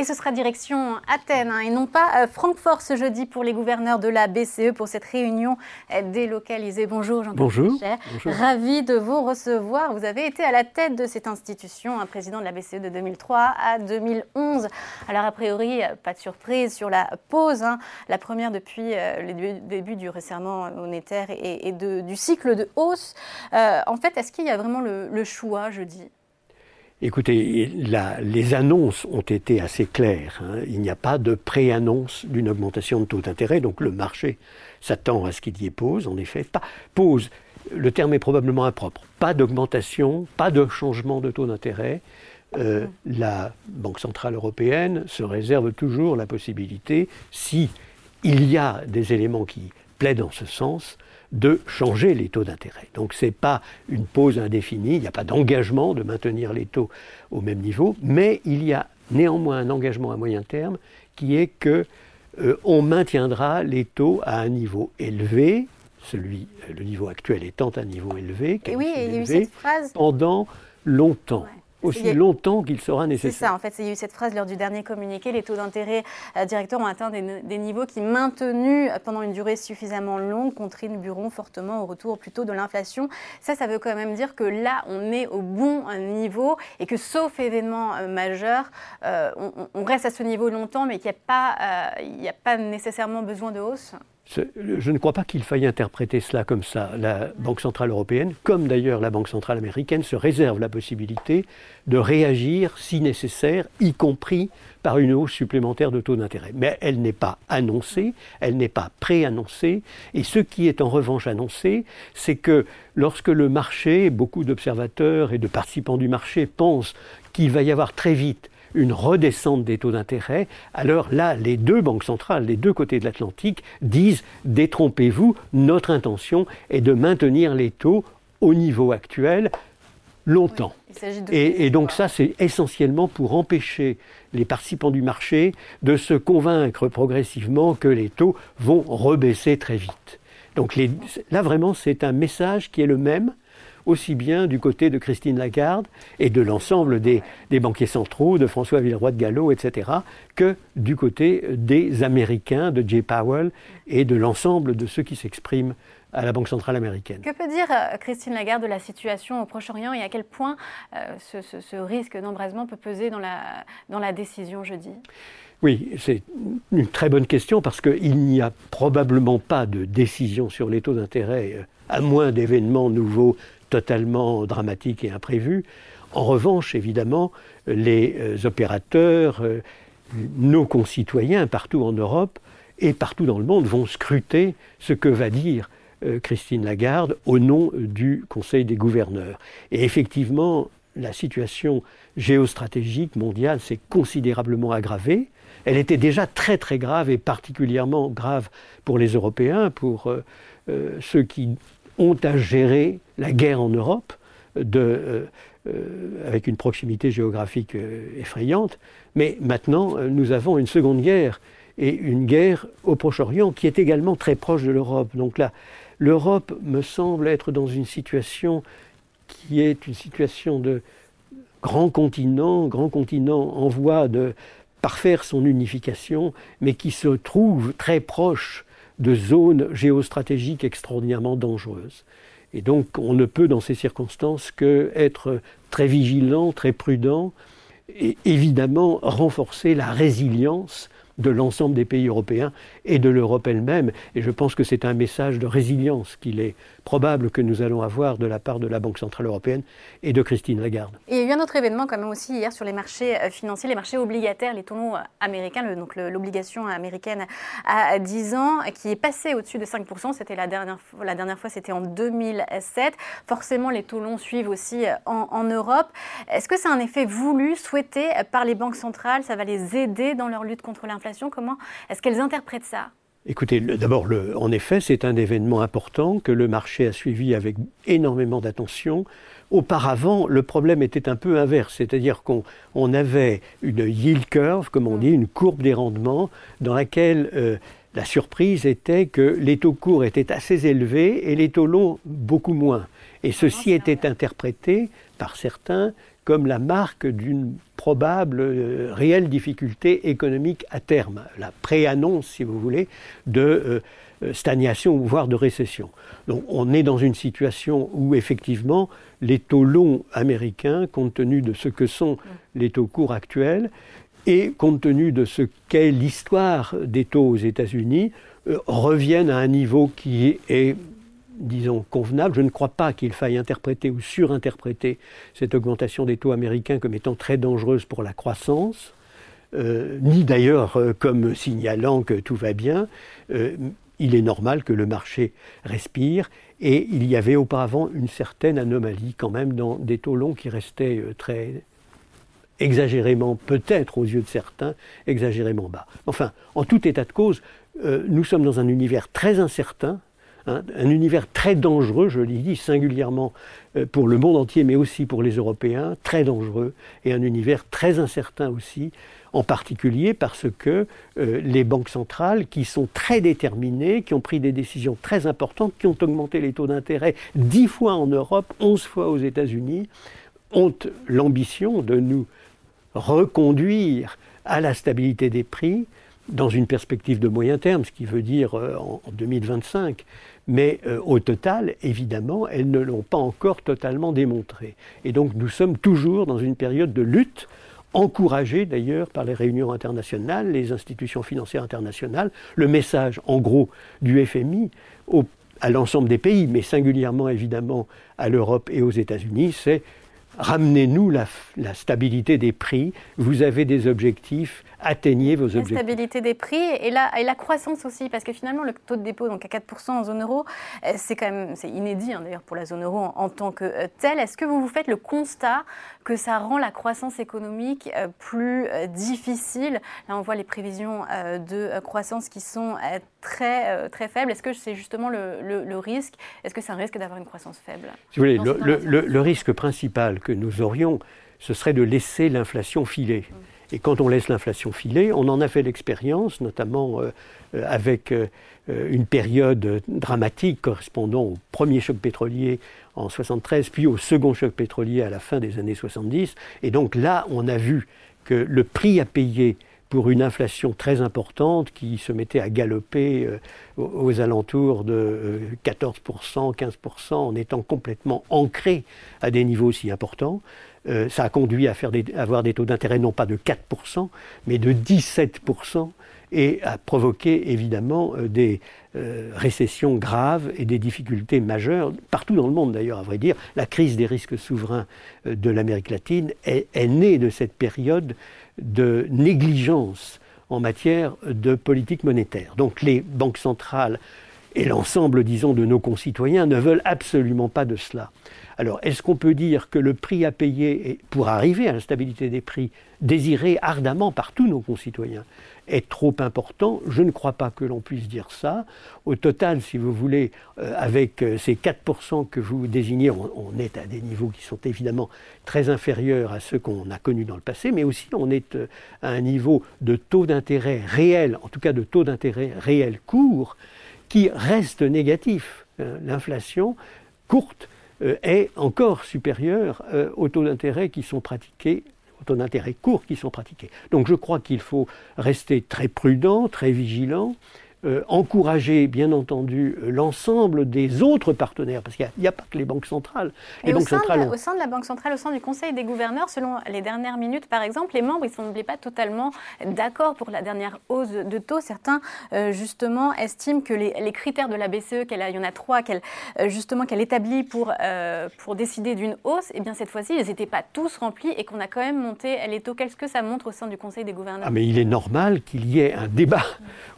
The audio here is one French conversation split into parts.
Et ce sera direction Athènes hein, et non pas euh, Francfort ce jeudi pour les gouverneurs de la BCE pour cette réunion euh, délocalisée. Bonjour Jean-Claude Bonjour. Bonjour. Ravi de vous recevoir. Vous avez été à la tête de cette institution, un président de la BCE de 2003 à 2011. Alors a priori, euh, pas de surprise sur la pause, hein. la première depuis le début du resserrement monétaire et, du cycle de hausse. en fait, est-ce qu'il y a vraiment le, le choix jeudi? Écoutez, les annonces ont été assez claires. Hein. Il n'y a pas de pré-annonce d'une augmentation de taux d'intérêt, donc le marché s'attend à ce qu'il y ait pause, en effet. Pas, pause, le terme est probablement impropre. Pas d'augmentation, pas de changement de taux d'intérêt. Euh, la Banque Centrale Européenne se réserve toujours la possibilité, si il y a des éléments qui plaident en ce sens, de changer les taux d'intérêt. Donc ce n'est pas une pause indéfinie, il n'y a pas d'engagement de maintenir les taux au même niveau, mais il y a néanmoins un engagement à moyen terme qui est que euh, on maintiendra les taux à un niveau élevé, celui, le niveau actuel étant un niveau élevé, et oui, il y a eu cette phrase. pendant longtemps aussi longtemps qu'il sera nécessaire. C'est ça, en fait, il y a eu cette phrase lors du dernier communiqué, les taux d'intérêt euh, directeurs ont atteint des, niveaux qui, maintenus pendant une durée suffisamment longue, contribueront fortement au retour plutôt de l'inflation. Ça, ça veut quand même dire que là, on est au bon niveau et que sauf événement euh, majeur, euh, on, reste à ce niveau longtemps, mais qu'il n'y a, pas, a pas nécessairement besoin de hausse je ne crois pas qu'il faille interpréter cela comme ça. La Banque centrale européenne, comme d'ailleurs la Banque centrale américaine, se réserve la possibilité de réagir si nécessaire, y compris par une hausse supplémentaire de taux d'intérêt. Mais elle n'est pas annoncée, elle n'est pas préannoncée. Et ce qui est en revanche annoncé, c'est que lorsque le marché, beaucoup d'observateurs et de participants du marché pensent qu'il va y avoir très vite une redescente des taux d'intérêt, alors là, les deux banques centrales, les deux côtés de l'Atlantique, disent détrompez-vous, notre intention est de maintenir les taux au niveau actuel longtemps. et, donc ça, c'est essentiellement pour empêcher les participants du marché de se convaincre progressivement que les taux vont rebaisser très vite. Donc là, vraiment, c'est un message qui est le même, aussi bien du côté de Christine Lagarde et de l'ensemble des, banquiers centraux, de François Villeroy de Gallo, etc., que du côté des Américains, de Jay Powell et de l'ensemble de ceux qui s'expriment à la Banque centrale américaine. Que peut dire euh, Christine Lagarde de la situation au Proche-Orient et à quel point euh, ce, risque d'embrasement peut peser dans la, dans la décision jeudi? Oui, c'est une très bonne question parce qu'il n'y a probablement pas de décision sur les taux d'intérêt, euh, à moins d'événements nouveaux totalement dramatique et imprévu. En revanche, évidemment, les euh, opérateurs, euh, nos concitoyens partout en Europe et partout dans le monde vont scruter ce que va dire euh, Christine Lagarde au nom du Conseil des gouverneurs. Et effectivement, la situation géostratégique mondiale s'est considérablement aggravée. Elle était déjà très très grave et particulièrement grave pour les Européens, pour ceux qui ont à gérer la guerre en Europe euh, euh, avec une proximité géographique euh, effrayante. Mais maintenant, nous avons une seconde guerre et une guerre au Proche-Orient qui est également très proche de l'Europe. Donc là, l'Europe me semble être dans une situation qui est une situation de grand continent, grand continent en voie de parfaire son unification, mais qui se trouve très proche de zones géostratégiques extraordinairement dangereuses. Et donc on ne peut dans ces circonstances que être très vigilant, très prudent et évidemment renforcer la résilience de l'ensemble des pays européens et de l'Europe elle-même. Et je pense que c'est un message de résilience qu'il est probable que nous allons avoir de la part de la Banque Centrale Européenne et de Christine Lagarde. Et il y a eu un autre événement quand même aussi hier sur les marchés euh, financiers, les marchés obligataires, les taux euh, américains, donc l'obligation américaine à 10 ans qui est passé au-dessus de 5%. C'était la dernière, la dernière fois, c'était en 2007. Forcément, les taux longs suivent aussi euh, en, en Europe. Est-ce que c'est un effet voulu, souhaité par les banques centrales? Ça va les aider dans leur lutte contre l'inflation? Comment est-ce qu'elles interprètent ça? Écoutez, d'abord, en effet, c'est un événement important que le marché a suivi avec énormément d'attention. Auparavant, le problème était un peu inverse, c'est-à-dire qu'on avait une yield curve, comme on dit, une courbe des rendements, dans laquelle euh, la surprise était que les taux courts étaient assez élevés et les taux longs beaucoup moins. Et ceci était interprété par certains comme la marque d'une probable euh, réelle difficulté économique à terme, la préannonce, si vous voulez, de euh, euh, stagnation voire de récession. Donc on est dans une situation où effectivement les taux longs américains, compte tenu de ce que sont les taux courts actuels, et compte tenu de ce qu'est l'histoire des taux aux États-Unis, reviennent à un niveau qui est disons, convenable. Je ne crois pas qu'il faille interpréter ou surinterpréter cette augmentation des taux américains comme étant très dangereuse pour la croissance, euh, ni d'ailleurs euh, comme signalant que tout va bien. Euh, il est normal que le marché respire et il y avait auparavant une certaine anomalie quand même dans des taux longs qui restaient très exagérément, peut-être aux yeux de certains, exagérément bas. Enfin, en tout état de cause, nous sommes dans un univers très incertain un univers très dangereux, je l'ai dit, singulièrement euh, pour le monde entier, mais aussi pour les Européens, très dangereux, et un univers très incertain aussi, en particulier parce que euh, les banques centrales, qui sont très déterminées, qui ont pris des décisions très importantes, qui ont augmenté les taux d'intérêt dix fois en Europe, onze fois aux États-Unis, ont l'ambition de nous reconduire à la stabilité des prix dans une perspective de moyen terme, ce qui veut dire euh, en 2025. Mais euh, au total, évidemment, elles ne l'ont pas encore totalement démontré. Et donc nous sommes toujours dans une période de lutte, encouragée d'ailleurs par les réunions internationales, les institutions financières internationales. Le message, en gros, du FMI à l'ensemble des pays, mais singulièrement évidemment à l'Europe et aux États-Unis, c'est ramenez-nous la, stabilité des prix, vous avez des objectifs, atteignez vos objectifs. La stabilité des prix et la, et la croissance aussi, parce que finalement le taux de dépôt donc à 4% en zone euro, euh, c'est quand même c'est inédit hein, d'ailleurs pour la zone euro en, tant que euh, telle. Est-ce que vous vous faites le constat que ça rend la croissance économique euh, plus difficile? Là on voit les prévisions de croissance qui sont très, très faibles. Est-ce que c'est justement le, risque? Est-ce que c'est un risque d'avoir une croissance faible? Si vous voulez, le, le, risque principal que nous aurions, ce serait de laisser l'inflation filer. Et quand on laisse l'inflation filer, on en a fait l'expérience, notamment euh, euh, avec euh, une période dramatique correspondant au premier choc pétrolier en 73, puis au second choc pétrolier à la fin des années 70. Et donc là, on a vu que le prix à payer pour une inflation très importante qui se mettait à galoper aux alentours de 14%, 15%, en étant complètement ancré à des niveaux si importants, euh, ça a conduit à, faire avoir des taux d'intérêt non pas de 4%, mais de 17%, et à provoquer évidemment euh, des euh, récessions graves et des difficultés majeures, partout dans le monde d'ailleurs, à vrai dire. La crise des risques souverains de l'Amérique latine est, née de cette période de négligence en matière de politique monétaire. Donc les banques centrales et l'ensemble, disons, de nos concitoyens ne veulent absolument pas de cela. Alors, est-ce qu'on peut dire que le prix à payer pour arriver à la stabilité des prix, désiré ardemment par tous nos concitoyens, est trop important Je ne crois pas que l'on puisse dire ça. Au total, si vous voulez, euh, avec euh, ces 4% que vous désignez, on, est à des niveaux qui sont évidemment très inférieurs à ceux qu'on a connus dans le passé, mais aussi on est euh, à un niveau de taux d'intérêt réel, en tout cas de taux d'intérêt réel court, qui reste négatif. L'inflation courte est encore supérieur euh, aux taux d'intérêt qui sont pratiqués taux d'intérêt courts qui sont pratiqués. Donc je crois qu'il faut rester très prudent, très vigilant, euh, encourager, bien entendu, euh, l'ensemble des autres partenaires, parce qu'il n'y a, pas que les banques centrales. Les banques au, sein centrales de, au, sein de, la Banque centrale, au sein du Conseil des gouverneurs, selon les dernières minutes, par exemple, les membres, ils ne sont pas totalement d'accord pour la dernière hausse de taux. Certains, euh, justement, estiment que les, critères de la BCE, qu'elle il y en a trois, qu'elle justement qu'elle établit pour, pour décider d'une hausse, et eh bien cette fois-ci, ils n'étaient pas tous remplis et qu'on a quand même monté les taux. Qu'est-ce que ça montre au sein du Conseil des gouverneurs? Ah, mais il est normal qu'il y ait un débat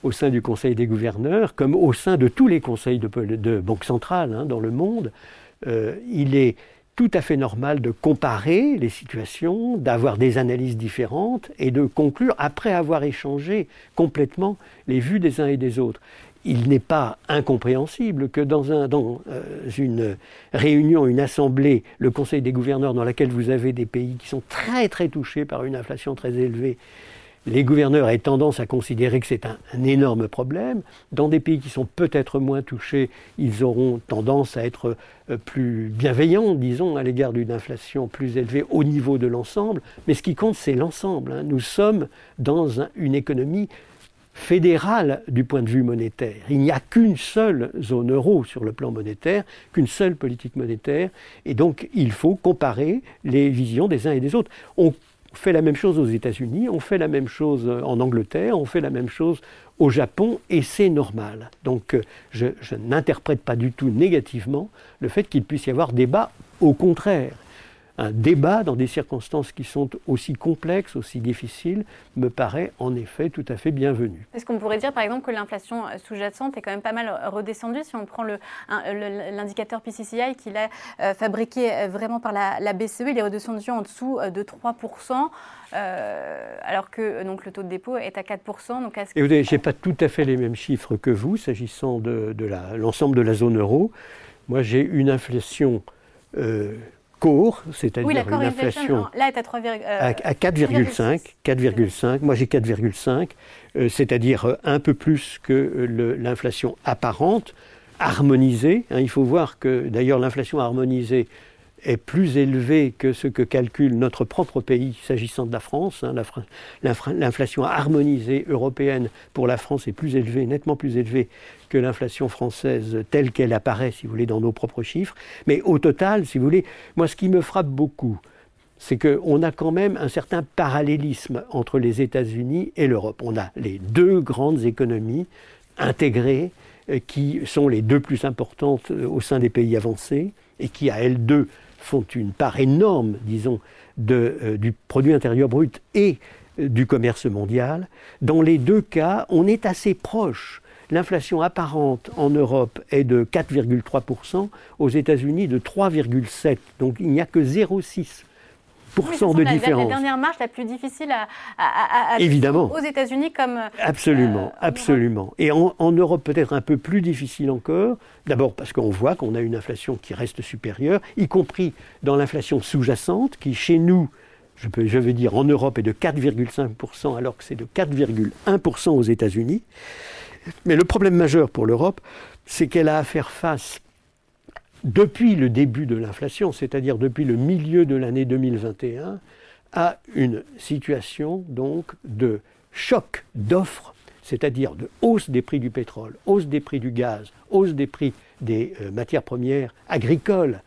au sein du Conseil des gouverneurs, comme au sein de tous les conseils de, banque centrale hein, dans le monde, euh, il est tout à fait normal de comparer les situations, d'avoir des analyses différentes et de conclure après avoir échangé complètement les vues des uns et des autres. Il n'est pas incompréhensible que dans euh, une réunion, une assemblée, le Conseil des gouverneurs dans laquelle vous avez des pays qui sont très très touchés par une inflation très élevée, les gouverneurs aient tendance à considérer que c'est un, énorme problème. Dans des pays qui sont peut-être moins touchés, ils auront tendance à être euh, plus bienveillants, disons, à l'égard d'une inflation plus élevée au niveau de l'ensemble. Mais ce qui compte, c'est l'ensemble. Hein. Nous sommes dans une économie fédérale du point de vue monétaire. Il n'y a qu'une seule zone euro sur le plan monétaire, qu'une seule politique monétaire, et donc il faut comparer les visions des uns et des autres. Fait la même chose aux États-Unis, on fait la même chose en Angleterre, on fait la même chose au Japon, et c'est normal. Donc euh, je n'interprète pas du tout négativement le fait qu'il puisse y avoir débat, au contraire un débat dans des circonstances qui sont aussi complexes, aussi difficiles, me paraît en effet tout à fait bienvenu. Est-ce qu'on pourrait dire par exemple que l'inflation sous-jacente est quand même pas mal redescendue si on prend l'indicateur PCCI qu'il a euh, fabriqué euh, vraiment par la, BCE, il est redescendu en dessous euh, de 3%. alors que donc, le taux de dépôt est à 4%. Donc je n'ai pas tout à fait les mêmes chiffres que vous s'agissant de, l'ensemble de la zone euro. Moi, j'ai une inflation court, c'est-à-dire une inflation là est à 3, à, 4,5, 4,5. Moi j'ai 4,5, euh, c'est-à-dire euh, un peu plus que l'inflation apparente, harmonisée. Hein. il faut voir que d'ailleurs l'inflation harmonisée est plus élevé que ce que calcule notre propre pays s'agissant de la France. Hein. L'inflation harmonisée européenne pour la France est plus élevée, nettement plus élevée que l'inflation française telle qu'elle apparaît, si vous voulez, dans nos propres chiffres. Mais au total, si vous voulez, moi ce qui me frappe beaucoup, c'est qu'on a quand même un certain parallélisme entre les États-Unis et l'Europe. On a les deux grandes économies intégrées euh, qui sont les deux plus importantes euh, au sein des pays avancés et qui, à elles deux, font une part énorme, disons, de, euh, du produit intérieur brut et euh, du commerce mondial. Dans les deux cas, on est assez proche. L'inflation apparente en Europe est de 4,3%, aux États-Unis de 3,7%. Donc il n'y a que 0,6 de la, différence. La, dernière marche la plus difficile à, Évidemment. aux États-Unis comme. Euh, absolument, absolument. Et en, Europe peut-être un peu plus difficile encore. D'abord parce qu'on voit qu'on a une inflation qui reste supérieure, y compris dans l'inflation sous-jacente, qui chez nous, je, peux, je veux dire en Europe, est de 4,5% alors que c'est de 4,1% aux États-Unis. Mais le problème majeur pour l'Europe, c'est qu'elle a à faire face depuis le début de l'inflation, c'est-à-dire depuis le milieu de l'année 2021, à une situation donc de choc d'offres, c'est-à-dire de hausse des prix du pétrole, hausse des prix du gaz, hausse des prix des euh, matières premières agricoles.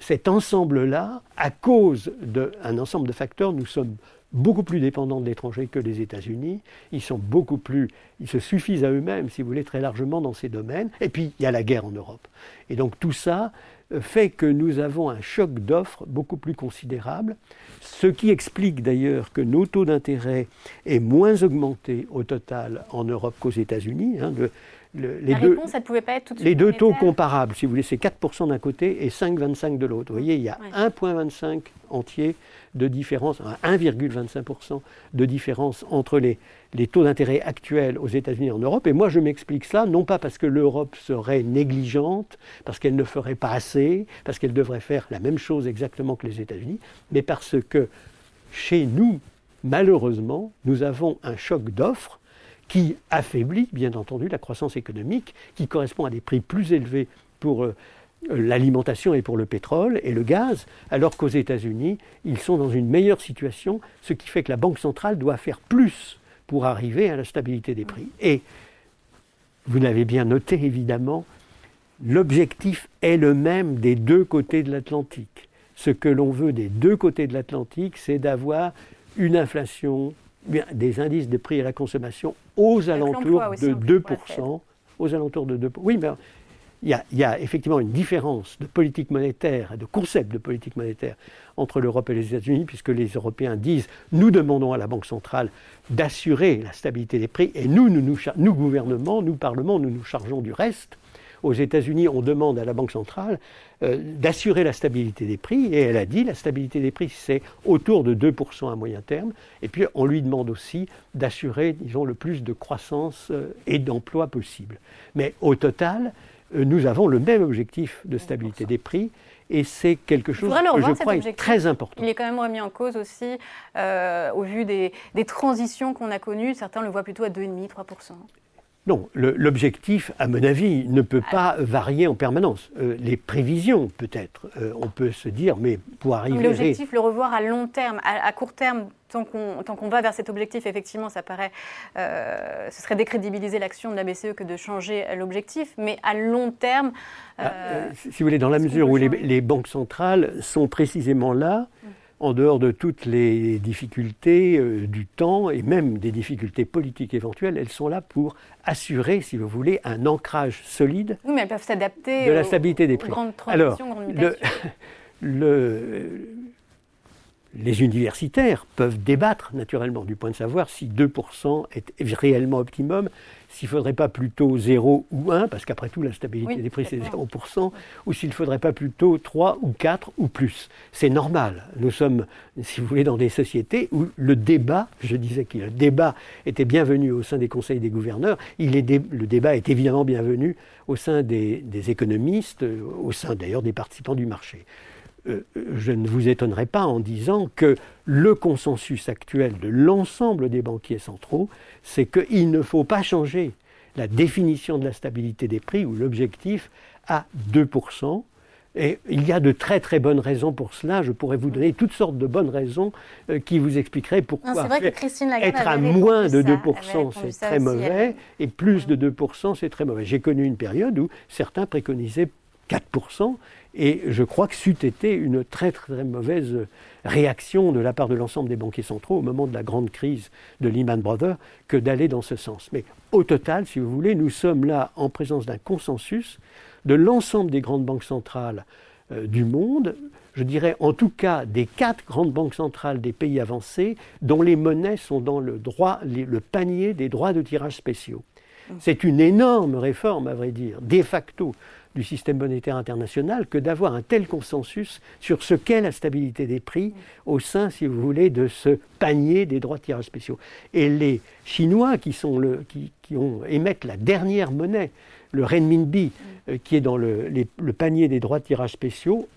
Cet ensemble-là, à cause d'un ensemble de facteurs, nous sommes beaucoup plus dépendants de l'étranger que les États-Unis. Ils sont beaucoup plus, ils se suffisent à eux-mêmes, si vous voulez, très largement dans ces domaines. Et puis, il y a la guerre en Europe. Et donc, tout ça euh, fait que nous avons un choc d'offres beaucoup plus considérable, ce qui explique d'ailleurs que nos taux d'intérêt est moins augmenté au total en Europe qu'aux États-Unis. Hein, les deux, réponse, elle pouvait pas être tout de suite Les deux taux comparables, si vous voulez, c'est 4% d'un côté et 5,25% de l'autre. Vous voyez, il y a 1,25 entier de différence, 1,25% de différence entre les, les taux d'intérêt actuels aux États-Unis et en Europe. Et moi, je m'explique cela, non pas parce que l'Europe serait négligente, parce qu'elle ne ferait pas assez, parce qu'elle devrait faire la même chose exactement que les États-Unis, mais parce que chez nous, malheureusement, nous avons un choc d'offres qui affaiblit, bien entendu, la croissance économique, qui correspond à des prix plus élevés pour euh, l'alimentation et pour le pétrole et le gaz, alors qu'aux États-Unis, ils sont dans une meilleure situation, ce qui fait que la Banque centrale doit faire plus pour arriver à la stabilité des prix. Et vous l'avez bien noté, évidemment, l'objectif est le même des deux côtés de l'Atlantique. Ce que l'on veut des deux côtés de l'Atlantique, c'est d'avoir une inflation des indices de prix à la consommation aux alentours de 2%. Aux alentours de 2%. Oui, mais il y, a, il y, a, effectivement une différence de politique monétaire, de concept de politique monétaire entre l'Europe et les États-Unis, puisque les Européens disent nous demandons à la Banque centrale d'assurer la stabilité des prix, et nous, nous, nous, nous, gouvernement, nous, Parlement, nous nous chargeons du reste. Aux États-Unis, on demande à la Banque centrale euh, d'assurer la stabilité des prix, et elle a dit la stabilité des prix, c'est autour de 2% à moyen terme, et puis on lui demande aussi d'assurer, disons, le plus de croissance euh, et d'emploi possible. Mais au total, nous avons le même objectif de stabilité des prix et c'est quelque chose que je crois est très important. Il est quand même remis en cause aussi au vu des, des transitions qu'on a connues. Certains le voient plutôt à 2,5-3%. Non, l'objectif, à mon avis, ne peut pas varier en permanence. Euh, les prévisions, peut-être, euh, on peut se dire, mais pour arriver. L'objectif, le revoir à long terme, à, court terme, tant qu'on va vers cet objectif, effectivement, ça paraît. Euh, ce serait décrédibiliser l'action de la BCE que de changer l'objectif, mais à long terme. Ah, si vous voulez, dans la mesure où les, banques centrales sont précisément là. Mm en dehors de toutes les difficultés euh, du temps et même des difficultés politiques éventuelles, elles sont là pour assurer, si vous voulez, un ancrage solide. Oui, mais elles peuvent s'adapter de la stabilité des prix. Grandes Alors, le, les universitaires peuvent débattre naturellement du point de savoir si 2% est réellement optimum, s'il ne faudrait pas plutôt 0 ou 1, parce qu'après tout la stabilité des prix c'est 0%, ou s'il ne faudrait pas plutôt 3 ou 4 ou plus. C'est normal. Nous sommes, si vous voulez, dans des sociétés où le débat, je disais que le débat était bienvenu au sein des conseils des gouverneurs, il est le débat est évidemment bienvenu au sein des économistes, au sein d'ailleurs des participants du marché. Euh, je ne vous étonnerai pas en disant que le consensus actuel de l'ensemble des banquiers centraux, c'est qu'il ne faut pas changer la définition de la stabilité des prix ou l'objectif à 2%. Et il y a de très très bonnes raisons pour cela. Je pourrais vous donner toutes sortes de bonnes raisons euh, qui vous expliqueraient pourquoi être à moins de 2% c'est très mauvais et plus de 2% c'est très mauvais. J'ai connu une période où certains préconisaient 4% et je crois que c'eût été une très très mauvaise réaction de la part de l'ensemble des banquiers centraux au moment de la grande crise de Lehman Brothers que d'aller dans ce sens. Mais au total, si vous voulez, nous sommes là en présence d'un consensus de l'ensemble des grandes banques centrales euh, du monde, je dirais en tout cas des quatre grandes banques centrales des pays avancés dont les monnaies sont dans le, droit, le panier des droits de tirage spéciaux. Mmh. C'est une énorme réforme, à vrai dire, de facto, du système monétaire international que d'avoir un tel consensus sur ce qu'est la stabilité des prix au sein, si vous voulez, de ce panier des droits de tirage spéciaux. Et les Chinois qui, sont le, qui, ont, émettent la dernière monnaie, le renminbi, euh, qui est dans le, le, panier des droits de tirage spéciaux,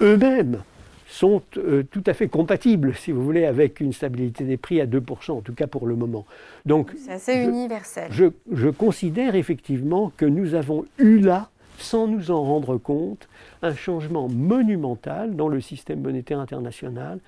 eux-mêmes sont euh, tout à fait compatibles, si vous voulez, avec une stabilité des prix à 2%, en tout cas pour le moment. Donc, c'est assez universel. Je, je, considère effectivement que nous avons eu là sans nous en rendre compte, un changement monumental dans le système monétaire international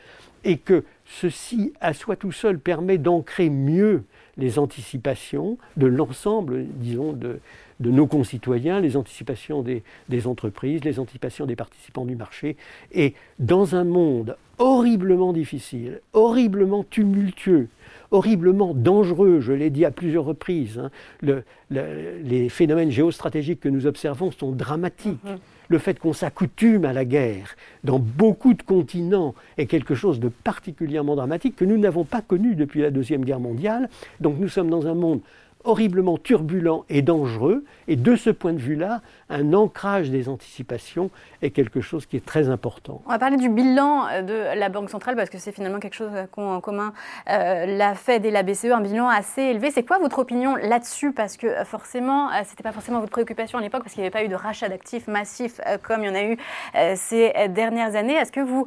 et que ceci à soi tout seul permet d'ancrer mieux les anticipations de l'ensemble, disons, de, nos concitoyens, les anticipations des, des, entreprises, les anticipations des participants du marché. Et dans un monde horriblement difficile, horriblement tumultueux, horriblement dangereux, je l'ai dit à plusieurs reprises. Hein. les phénomènes géostratégiques que nous observons sont dramatiques. Mm-hmm. Le fait qu'on s'accoutume à la guerre dans beaucoup de continents est quelque chose de particulièrement dramatique que nous n'avons pas connu depuis la Deuxième Guerre mondiale. Donc nous sommes dans un monde horriblement turbulent et dangereux. Et de ce point de vue-là, un ancrage des anticipations est quelque chose qui est très important. On va parler du bilan euh, de la Banque centrale parce que c'est finalement quelque chose qu'ont en commun euh, la Fed et la BCE, un bilan assez élevé. C'est quoi votre opinion là-dessus? Parce que euh, forcément, ce n'était pas forcément votre préoccupation à l'époque parce qu'il n'y avait pas eu de rachat d'actifs massifs comme il y en a eu ces dernières années. Est-ce que vous,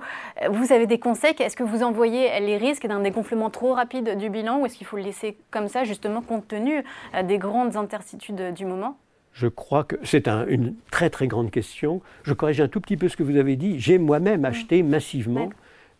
vous avez des conseils? Est-ce que vous envoyez les risques d'un dégonflement trop rapide du bilan ou est-ce qu'il faut le laisser comme ça justement compte tenu des grandes intercitudes du moment je crois que c'est une très très grande question. Je corrige un tout petit peu ce que vous avez dit. J'ai moi-même mm. acheté massivement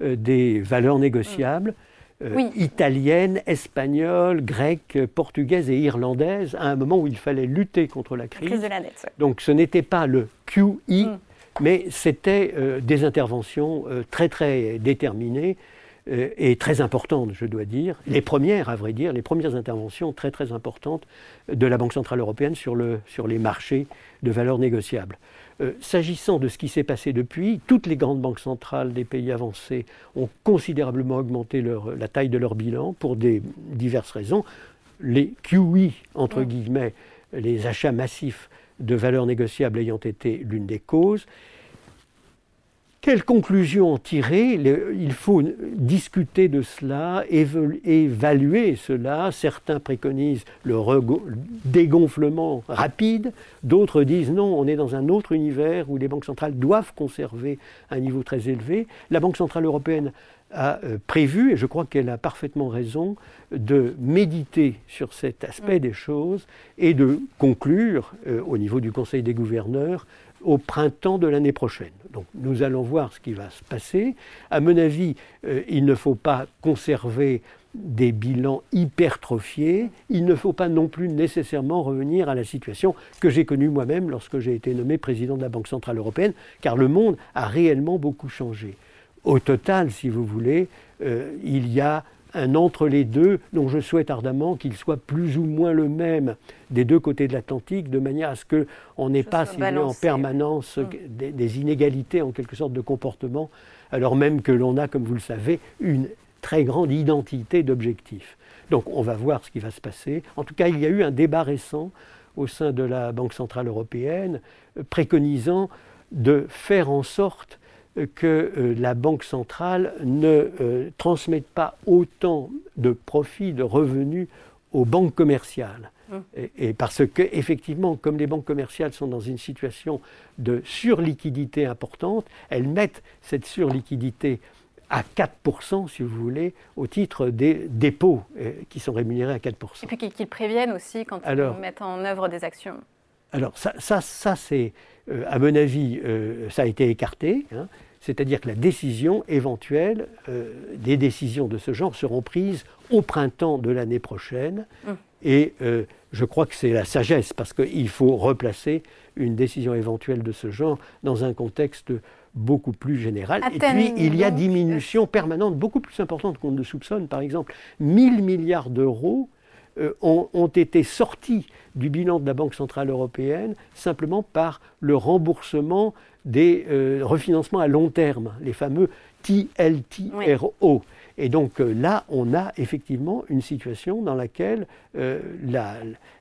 euh, des valeurs négociables euh, italiennes, espagnoles, grecques, portugaises et irlandaises à un moment où il fallait lutter contre la crise. crise de la dette, Donc ce n'était pas le QI, mm. mais c'était euh, des interventions très très déterminées euh, est très importante, je dois dire. Les premières, à vrai dire, les premières interventions très très importantes de la Banque Centrale Européenne sur, le, sur les marchés de valeurs négociables. Euh, s'agissant de ce qui s'est passé depuis, toutes les grandes banques centrales des pays avancés ont considérablement augmenté leur, la taille de leur bilan pour des diverses raisons. Les QE, entre guillemets, les achats massifs de valeurs négociables ayant été l'une des causes. Quelle conclusion en tirer Il faut discuter de cela, évaluer cela. Certains préconisent le dégonflement rapide, d'autres disent non, on est dans un autre univers où les banques centrales doivent conserver un niveau très élevé. La Banque centrale européenne a euh, prévu, et je crois qu'elle a parfaitement raison, de méditer sur cet aspect mm. des choses et de conclure euh, au niveau du Conseil des gouverneurs au printemps de l'année prochaine. Donc nous allons voir ce qui va se passer. À mon avis, euh, il ne faut pas conserver des bilans hypertrophiés, il ne faut pas non plus nécessairement revenir à la situation que j'ai connue moi-même lorsque j'ai été nommé président de la Banque Centrale Européenne, car le monde a réellement beaucoup changé. Au total, si vous voulez, euh, il y a un entre les deux dont je souhaite ardemment qu'il soit plus ou moins le même des deux côtés de l'Atlantique, de manière à ce qu'on n'ait pas si en permanence mm. des, inégalités en quelque sorte de comportement, alors même que l'on a, comme vous le savez, une très grande identité d'objectifs. Donc on va voir ce qui va se passer. En tout cas, il y a eu un débat récent au sein de la Banque Centrale Européenne euh, préconisant de faire en sorte que euh, la Banque centrale ne euh, transmette pas autant de profits, de revenus aux banques commerciales. Hum. Et, parce que, effectivement, comme les banques commerciales sont dans une situation de surliquidité importante, elles mettent cette surliquidité à 4%, si vous voulez, au titre des dépôts euh, qui sont rémunérés à 4%. Et puis qu'ils préviennent aussi quand ils mettent en œuvre des actions. Alors ça, ça, ça c'est, à mon avis, ça a été écarté. Hein. C'est-à-dire que la décision éventuelle, euh, des décisions de ce genre seront prises au printemps de l'année prochaine. Hum. Et euh, je crois que c'est la sagesse, parce qu'il faut replacer une décision éventuelle de ce genre dans un contexte beaucoup plus général. et puis, il y a diminution permanente, beaucoup plus importante qu'on ne soupçonne. Par exemple, 1000 milliards d'euros euh, ont, été sortis du bilan de la Banque Centrale Européenne simplement par le remboursement des euh, refinancements à long terme, les fameux TLTRO. Et donc euh, là, on a effectivement une situation dans laquelle euh,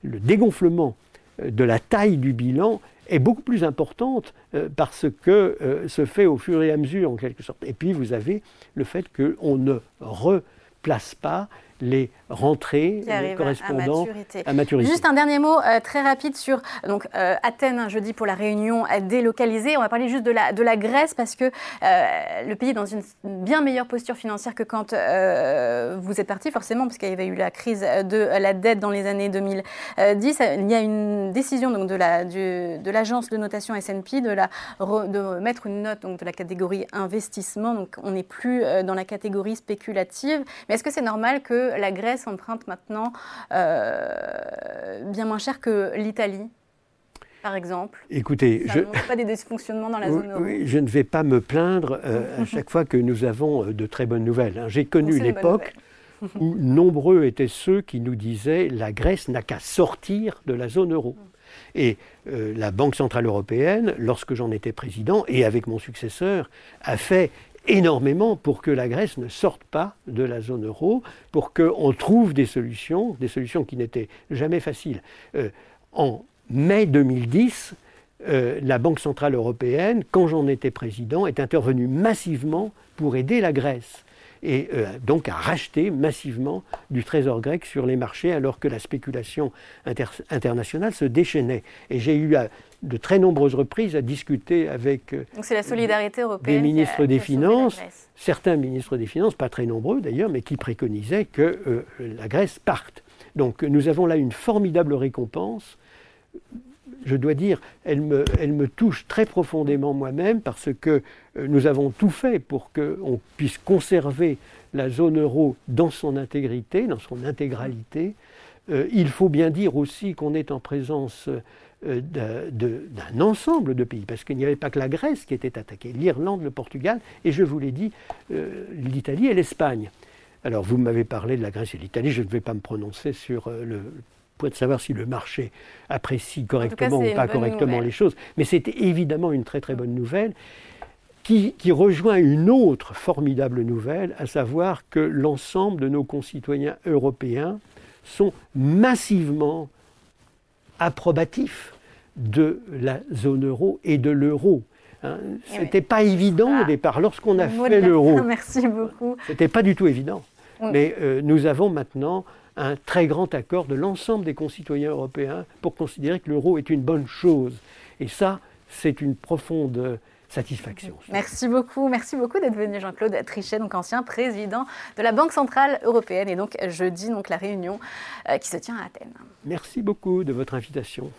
le dégonflement de la taille du bilan est beaucoup plus importante parce que se fait au fur et à mesure en quelque sorte. Et puis vous avez le fait qu'on ne replace pas les rentrées les correspondant à maturité. Juste un dernier mot euh, très rapide sur donc euh, Athènes un jeudi pour la réunion délocalisée. On va parler juste de la, de la Grèce parce que euh, le pays est dans une bien meilleure posture financière que quand vous êtes parti forcément parce qu'il y avait eu la crise de la dette dans les années 2010. Il y a une décision donc de la de l'agence de notation S&P de la de mettre une note donc de la catégorie investissement. Donc on n'est plus dans la catégorie spéculative. Mais est-ce que c'est normal que la Grèce emprunte maintenant euh, bien moins cher que l'Italie par exemple Écoutez, je... pas des dysfonctionnements dans la zone euro. Oui, je ne vais pas me plaindre euh, à chaque fois que nous avons euh, de très bonnes nouvelles. Hein. J'ai connu l'époque où nombreux étaient ceux qui nous disaient la Grèce n'a qu'à sortir de la zone euro. Et la Banque Centrale Européenne, lorsque j'en étais président, et avec mon successeur, a fait énormément pour que la Grèce ne sorte pas de la zone euro, pour qu'on trouve des solutions, des solutions qui n'étaient jamais faciles. Euh, en mai 2010, euh, la Banque Centrale Européenne, quand j'en étais président, est intervenue massivement pour aider la Grèce et euh, donc à racheter massivement du trésor grec sur les marchés alors que la spéculation internationale se déchaînait. Et j'ai eu de très nombreuses reprises à discuter avec euh, la solidarité européenne des ministres des Finances, certains ministres des Finances, pas très nombreux d'ailleurs, mais qui préconisaient que euh, la Grèce parte. Donc nous avons là une formidable récompense je dois dire, elle me, elle me touche très profondément moi-même parce que nous avons tout fait pour qu'on puisse conserver la zone euro dans son intégrité, dans son intégralité. Euh, il faut bien dire aussi qu'on est en présence euh, d'un ensemble de pays, parce qu'il n'y avait pas que la Grèce qui était attaquée, l'Irlande, le Portugal, et je vous l'ai dit, l'Italie et l'Espagne. Alors vous m'avez parlé de la Grèce et l'Italie, je ne vais pas me prononcer sur le point de savoir si le marché apprécie correctement ou pas correctement les choses, mais c'est évidemment une très très bonne nouvelle. Qui, qui, rejoint une autre formidable nouvelle, à savoir que l'ensemble de nos concitoyens européens sont massivement approbatifs de la zone euro et de l'euro. Hein. Ce n'était pas évident au départ. Lorsqu'on a fait l'euro, merci beaucoup. C'était pas du tout évident. Mais euh, nous avons maintenant un très grand accord de l'ensemble des concitoyens européens pour considérer que l'euro est une bonne chose. Et ça, c'est une profonde satisfaction. Merci beaucoup, merci beaucoup d'être venu Jean-Claude Trichet, donc ancien président de la Banque centrale européenne et donc jeudi donc la réunion euh, qui se tient à Athènes. Merci beaucoup de votre invitation.